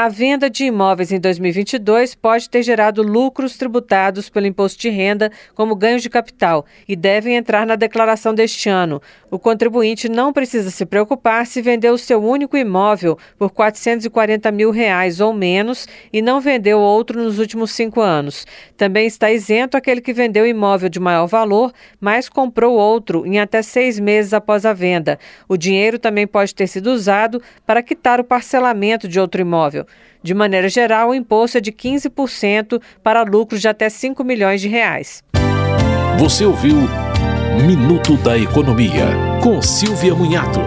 A venda de imóveis em 2022 pode ter gerado lucros tributados pelo imposto de renda como ganhos de capital e devem entrar na declaração deste ano. O contribuinte não precisa se preocupar se vendeu o seu único imóvel por 440 mil reais ou menos e não vendeu outro nos últimos cinco anos. Também está isento aquele que vendeu imóvel de maior valor, mas comprou outro em até seis meses após a venda. O dinheiro também pode ter sido usado para quitar o parcelamento de outro imóvel. De maneira geral, o imposto é de 15% para lucros de até 5 milhões de reais. Você ouviu Minuto da Economia, com Silvia Munhato.